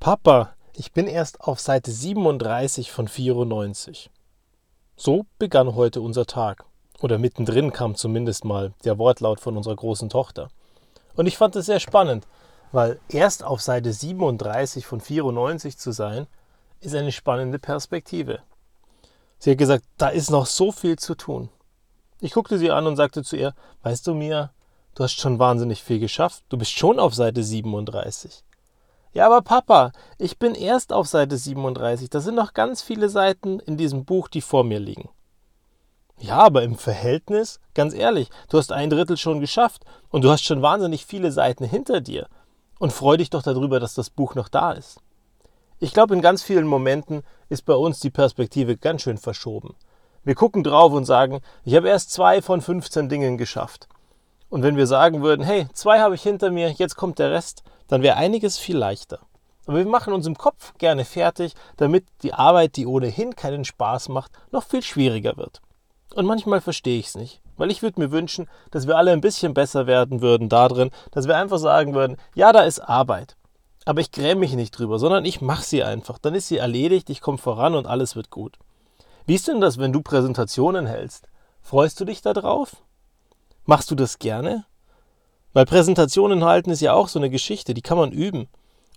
Papa, ich bin erst auf Seite 37 von 94. So begann heute unser Tag. Oder mittendrin kam zumindest mal der Wortlaut von unserer großen Tochter. Und ich fand es sehr spannend, weil erst auf Seite 37 von 94 zu sein, ist eine spannende Perspektive. Sie hat gesagt, da ist noch so viel zu tun. Ich guckte sie an und sagte zu ihr, weißt du mir, du hast schon wahnsinnig viel geschafft, du bist schon auf Seite 37. Ja, aber Papa, ich bin erst auf Seite 37. Da sind noch ganz viele Seiten in diesem Buch, die vor mir liegen. Ja, aber im Verhältnis, ganz ehrlich, du hast ein Drittel schon geschafft und du hast schon wahnsinnig viele Seiten hinter dir. Und freu dich doch darüber, dass das Buch noch da ist. Ich glaube, in ganz vielen Momenten ist bei uns die Perspektive ganz schön verschoben. Wir gucken drauf und sagen, ich habe erst zwei von 15 Dingen geschafft. Und wenn wir sagen würden, hey, zwei habe ich hinter mir, jetzt kommt der Rest, dann wäre einiges viel leichter. Aber wir machen uns im Kopf gerne fertig, damit die Arbeit, die ohnehin keinen Spaß macht, noch viel schwieriger wird. Und manchmal verstehe ich es nicht, weil ich würde mir wünschen, dass wir alle ein bisschen besser werden würden darin, dass wir einfach sagen würden, ja, da ist Arbeit. Aber ich gräme mich nicht drüber, sondern ich mache sie einfach. Dann ist sie erledigt, ich komme voran und alles wird gut. Wie ist denn das, wenn du Präsentationen hältst? Freust du dich darauf? Machst du das gerne? Weil Präsentationen halten ist ja auch so eine Geschichte, die kann man üben.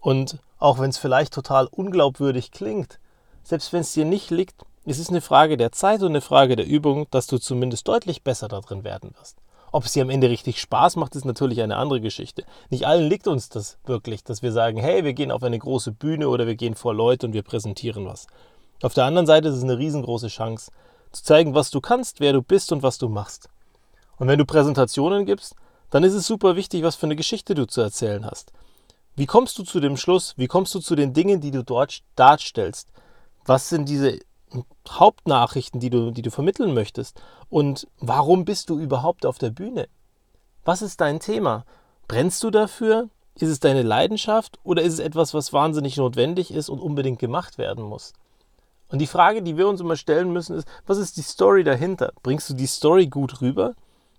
Und auch wenn es vielleicht total unglaubwürdig klingt, selbst wenn es dir nicht liegt, ist es eine Frage der Zeit und eine Frage der Übung, dass du zumindest deutlich besser darin werden wirst. Ob es dir am Ende richtig Spaß macht, ist natürlich eine andere Geschichte. Nicht allen liegt uns das wirklich, dass wir sagen, hey, wir gehen auf eine große Bühne oder wir gehen vor Leute und wir präsentieren was. Auf der anderen Seite ist es eine riesengroße Chance, zu zeigen, was du kannst, wer du bist und was du machst. Und wenn du Präsentationen gibst, dann ist es super wichtig, was für eine Geschichte du zu erzählen hast. Wie kommst du zu dem Schluss? Wie kommst du zu den Dingen, die du dort darstellst? Was sind diese Hauptnachrichten, die du, die du vermitteln möchtest? Und warum bist du überhaupt auf der Bühne? Was ist dein Thema? Brennst du dafür? Ist es deine Leidenschaft oder ist es etwas, was wahnsinnig notwendig ist und unbedingt gemacht werden muss? Und die Frage, die wir uns immer stellen müssen, ist, was ist die Story dahinter? Bringst du die Story gut rüber?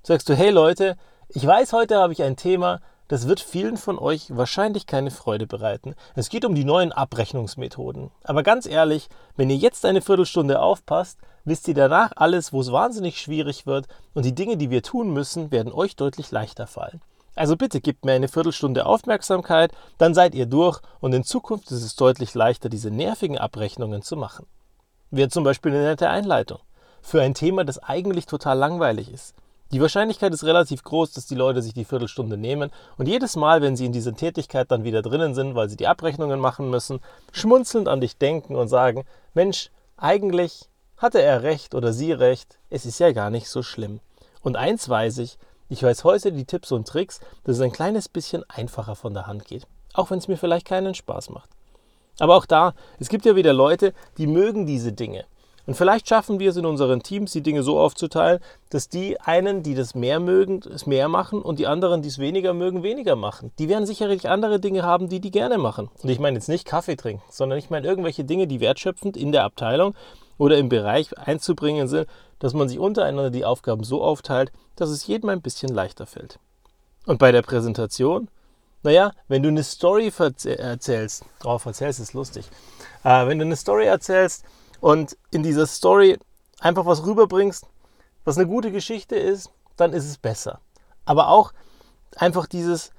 Sagst du, hey Leute, ich weiß, heute habe ich ein Thema, das wird vielen von euch wahrscheinlich keine Freude bereiten. Es geht um die neuen Abrechnungsmethoden. Aber ganz ehrlich, wenn ihr jetzt eine Viertelstunde aufpasst, wisst ihr danach alles, wo es wahnsinnig schwierig wird und die Dinge, die wir tun müssen, werden euch deutlich leichter fallen. Also bitte gebt mir eine Viertelstunde Aufmerksamkeit, dann seid ihr durch und in Zukunft ist es deutlich leichter, diese nervigen Abrechnungen zu machen. Wäre zum Beispiel eine nette Einleitung für ein Thema, das eigentlich total langweilig ist. Die Wahrscheinlichkeit ist relativ groß, dass die Leute sich die Viertelstunde nehmen und jedes Mal, wenn sie in dieser Tätigkeit dann wieder drinnen sind, weil sie die Abrechnungen machen müssen, schmunzelnd an dich denken und sagen, Mensch, eigentlich hatte er recht oder sie recht, es ist ja gar nicht so schlimm. Und eins weiß ich, ich weiß heute die Tipps und Tricks, dass es ein kleines bisschen einfacher von der Hand geht, auch wenn es mir vielleicht keinen Spaß macht. Aber auch da, es gibt ja wieder Leute, die mögen diese Dinge. Und vielleicht schaffen wir es in unseren Teams, die Dinge so aufzuteilen, dass die einen, die das mehr mögen, es mehr machen und die anderen, die es weniger mögen, weniger machen. Die werden sicherlich andere Dinge haben, die die gerne machen. Und ich meine jetzt nicht Kaffee trinken, sondern ich meine irgendwelche Dinge, die wertschöpfend in der Abteilung oder im Bereich einzubringen sind, dass man sich untereinander die Aufgaben so aufteilt, dass es jedem ein bisschen leichter fällt. Und bei der Präsentation, naja, wenn du eine Story erzählst, oh, erzählst ist lustig, äh, wenn du eine Story erzählst, und in dieser Story einfach was rüberbringst, was eine gute Geschichte ist, dann ist es besser. Aber auch einfach dieses,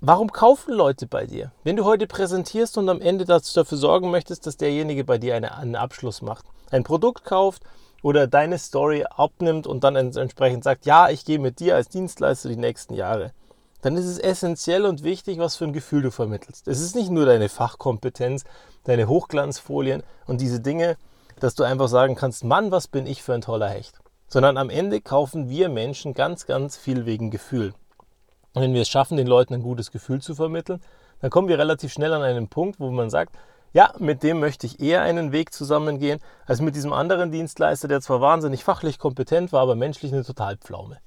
warum kaufen Leute bei dir? Wenn du heute präsentierst und am Ende dafür sorgen möchtest, dass derjenige bei dir einen Abschluss macht, ein Produkt kauft oder deine Story abnimmt und dann entsprechend sagt, ja, ich gehe mit dir als Dienstleister die nächsten Jahre, dann ist es essentiell und wichtig, was für ein Gefühl du vermittelst. Es ist nicht nur deine Fachkompetenz, deine Hochglanzfolien und diese Dinge, dass du einfach sagen kannst, Mann, was bin ich für ein toller Hecht. Sondern am Ende kaufen wir Menschen ganz, ganz viel wegen Gefühl. Und wenn wir es schaffen, den Leuten ein gutes Gefühl zu vermitteln, dann kommen wir relativ schnell an einen Punkt, wo man sagt, ja, mit dem möchte ich eher einen Weg zusammengehen, als mit diesem anderen Dienstleister, der zwar wahnsinnig fachlich kompetent war, aber menschlich eine Totalpflaume.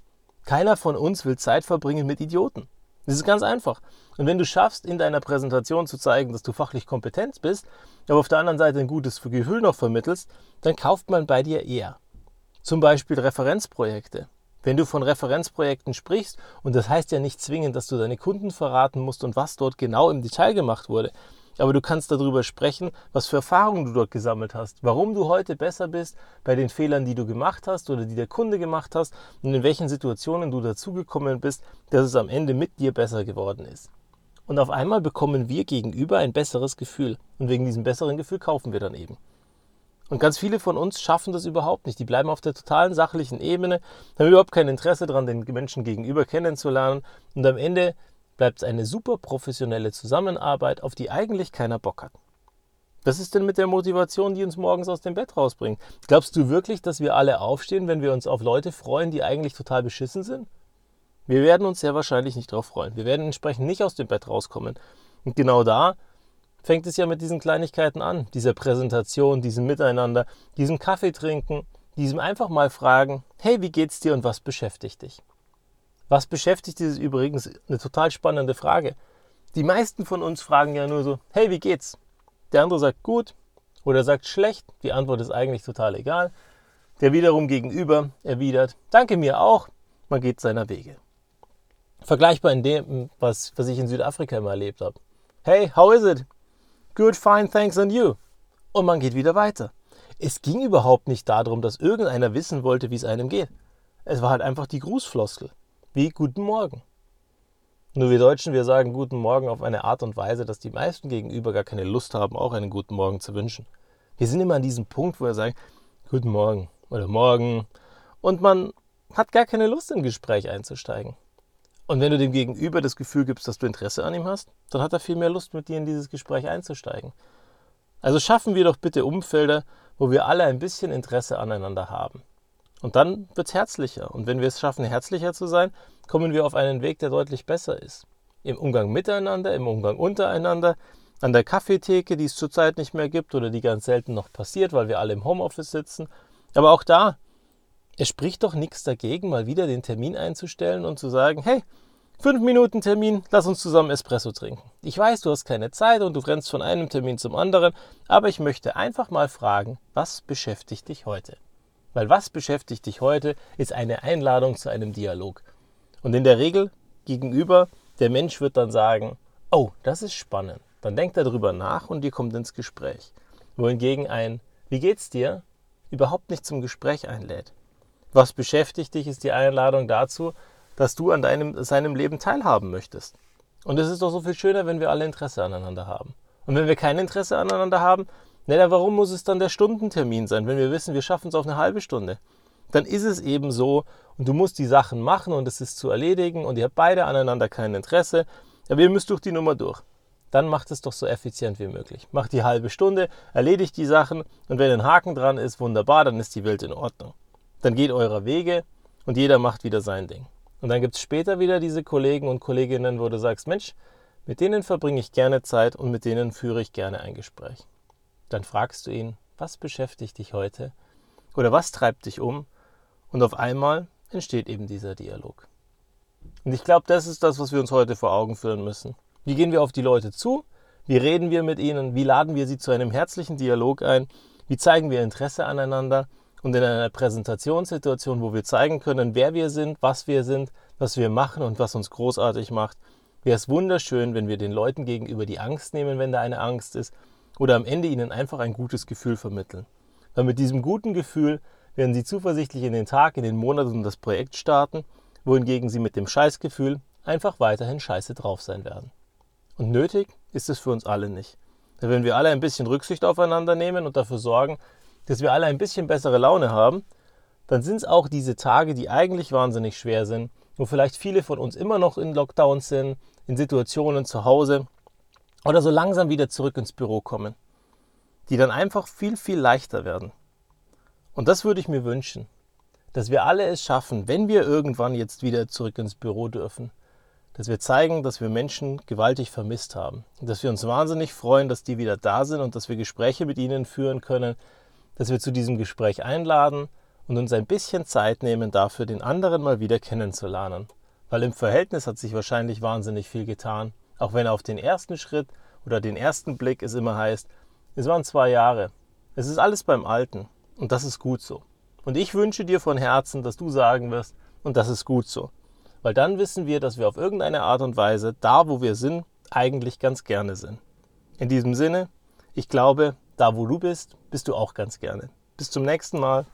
Keiner von uns will Zeit verbringen mit Idioten. Das ist ganz einfach. Und wenn du schaffst, in deiner Präsentation zu zeigen, dass du fachlich kompetent bist, aber auf der anderen Seite ein gutes Gefühl noch vermittelst, dann kauft man bei dir eher. Zum Beispiel Referenzprojekte. Wenn du von Referenzprojekten sprichst, und das heißt ja nicht zwingend, dass du deine Kunden verraten musst und was dort genau im Detail gemacht wurde, Aber du kannst darüber sprechen, was für Erfahrungen du dort gesammelt hast, warum du heute besser bist bei den Fehlern, die du gemacht hast oder die der Kunde gemacht hast und in welchen Situationen du dazugekommen bist, dass es am Ende mit dir besser geworden ist. Und auf einmal bekommen wir gegenüber ein besseres Gefühl. Und wegen diesem besseren Gefühl kaufen wir dann eben. Und ganz viele von uns schaffen das überhaupt nicht. Die bleiben auf der totalen sachlichen Ebene, haben überhaupt kein Interesse daran, den Menschen gegenüber kennenzulernen. Und am Ende bleibt es eine super professionelle Zusammenarbeit, auf die eigentlich keiner Bock hat. Was ist denn mit der Motivation, die uns morgens aus dem Bett rausbringt? Glaubst du wirklich, dass wir alle aufstehen, wenn wir uns auf Leute freuen, die eigentlich total beschissen sind? Wir werden uns sehr wahrscheinlich nicht darauf freuen. Wir werden entsprechend nicht aus dem Bett rauskommen. Und genau da fängt es ja mit diesen Kleinigkeiten an, dieser Präsentation, diesem Miteinander, diesem Kaffee trinken, diesem einfach mal fragen, hey, wie geht's dir und was beschäftigt dich? Was beschäftigt ist übrigens eine total spannende Frage. Die meisten von uns fragen ja nur so, hey, wie geht's? Der andere sagt gut oder sagt schlecht, die Antwort ist eigentlich total egal. Der wiederum gegenüber erwidert, danke mir auch, man geht seiner Wege. Vergleichbar in dem, was, was ich in Südafrika immer erlebt habe. Hey, how is it? Good, fine, thanks and you. Und man geht wieder weiter. Es ging überhaupt nicht darum, dass irgendeiner wissen wollte, wie es einem geht. Es war halt einfach die Grußfloskel. Wie Guten Morgen. Nur wir Deutschen, wir sagen Guten Morgen auf eine Art und Weise, dass die meisten gegenüber gar keine Lust haben, auch einen Guten Morgen zu wünschen. Wir sind immer an diesem Punkt, wo wir sagen Guten Morgen oder Morgen und man hat gar keine Lust, in ein Gespräch einzusteigen. Und wenn du dem Gegenüber das Gefühl gibst, dass du Interesse an ihm hast, dann hat er viel mehr Lust, mit dir in dieses Gespräch einzusteigen. Also schaffen wir doch bitte Umfelder, wo wir alle ein bisschen Interesse aneinander haben. Und dann wird es herzlicher. Und wenn wir es schaffen, herzlicher zu sein, kommen wir auf einen Weg, der deutlich besser ist. Im Umgang miteinander, im Umgang untereinander, an der Kaffeetheke, die es zurzeit nicht mehr gibt oder die ganz selten noch passiert, weil wir alle im Homeoffice sitzen. Aber auch da es spricht doch nichts dagegen, mal wieder den Termin einzustellen und zu sagen, hey, fünf Minuten Termin, lass uns zusammen Espresso trinken. Ich weiß, du hast keine Zeit und du rennst von einem Termin zum anderen, aber ich möchte einfach mal fragen, was beschäftigt dich heute? Weil was beschäftigt dich heute, ist eine Einladung zu einem Dialog. Und in der Regel gegenüber, der Mensch wird dann sagen, oh, das ist spannend. Dann denkt er darüber nach und ihr kommt ins Gespräch. Wohingegen ein, wie geht's dir, überhaupt nicht zum Gespräch einlädt. Was beschäftigt dich, ist die Einladung dazu, dass du an deinem, seinem Leben teilhaben möchtest. Und es ist doch so viel schöner, wenn wir alle Interesse aneinander haben. Und wenn wir kein Interesse aneinander haben, na, warum muss es dann der Stundentermin sein, wenn wir wissen, wir schaffen es auf eine halbe Stunde? Dann ist es eben so und du musst die Sachen machen und es ist zu erledigen und ihr habt beide aneinander kein Interesse, aber ihr müsst durch die Nummer durch. Dann macht es doch so effizient wie möglich. Macht die halbe Stunde, erledigt die Sachen und wenn ein Haken dran ist, wunderbar, dann ist die Welt in Ordnung. Dann geht eurer Wege und jeder macht wieder sein Ding. Und dann gibt es später wieder diese Kollegen und Kolleginnen, wo du sagst, Mensch, mit denen verbringe ich gerne Zeit und mit denen führe ich gerne ein Gespräch. Dann fragst du ihn, was beschäftigt dich heute oder was treibt dich um? Und auf einmal entsteht eben dieser Dialog. Und ich glaube, das ist das, was wir uns heute vor Augen führen müssen. Wie gehen wir auf die Leute zu? Wie reden wir mit ihnen? Wie laden wir sie zu einem herzlichen Dialog ein? Wie zeigen wir Interesse aneinander? Und in einer Präsentationssituation, wo wir zeigen können, wer wir sind, was wir sind, was wir machen und was uns großartig macht, wäre es wunderschön, wenn wir den Leuten gegenüber die Angst nehmen, wenn da eine Angst ist, oder am Ende ihnen einfach ein gutes Gefühl vermitteln. Weil mit diesem guten Gefühl werden sie zuversichtlich in den Tag, in den Monat und das Projekt starten, wohingegen sie mit dem Scheißgefühl einfach weiterhin scheiße drauf sein werden. Und nötig ist es für uns alle nicht. Denn wenn wir alle ein bisschen Rücksicht aufeinander nehmen und dafür sorgen, dass wir alle ein bisschen bessere Laune haben, dann sind es auch diese Tage, die eigentlich wahnsinnig schwer sind, wo vielleicht viele von uns immer noch in Lockdowns sind, in Situationen zu Hause oder so langsam wieder zurück ins Büro kommen, die dann einfach viel, viel leichter werden. Und das würde ich mir wünschen, dass wir alle es schaffen, wenn wir irgendwann jetzt wieder zurück ins Büro dürfen, dass wir zeigen, dass wir Menschen gewaltig vermisst haben. Dass wir uns wahnsinnig freuen, dass die wieder da sind und dass wir Gespräche mit ihnen führen können, dass wir zu diesem Gespräch einladen und uns ein bisschen Zeit nehmen, dafür den anderen mal wieder kennenzulernen. Weil im Verhältnis hat sich wahrscheinlich wahnsinnig viel getan, auch wenn auf den ersten Schritt oder den ersten Blick es immer heißt, es waren zwei Jahre. Es ist alles beim Alten und das ist gut so. Und ich wünsche dir von Herzen, dass du sagen wirst, und das ist gut so. Weil dann wissen wir, dass wir auf irgendeine Art und Weise da, wo wir sind, eigentlich ganz gerne sind. In diesem Sinne, ich glaube, da wo du bist, bist du auch ganz gerne. Bis zum nächsten Mal.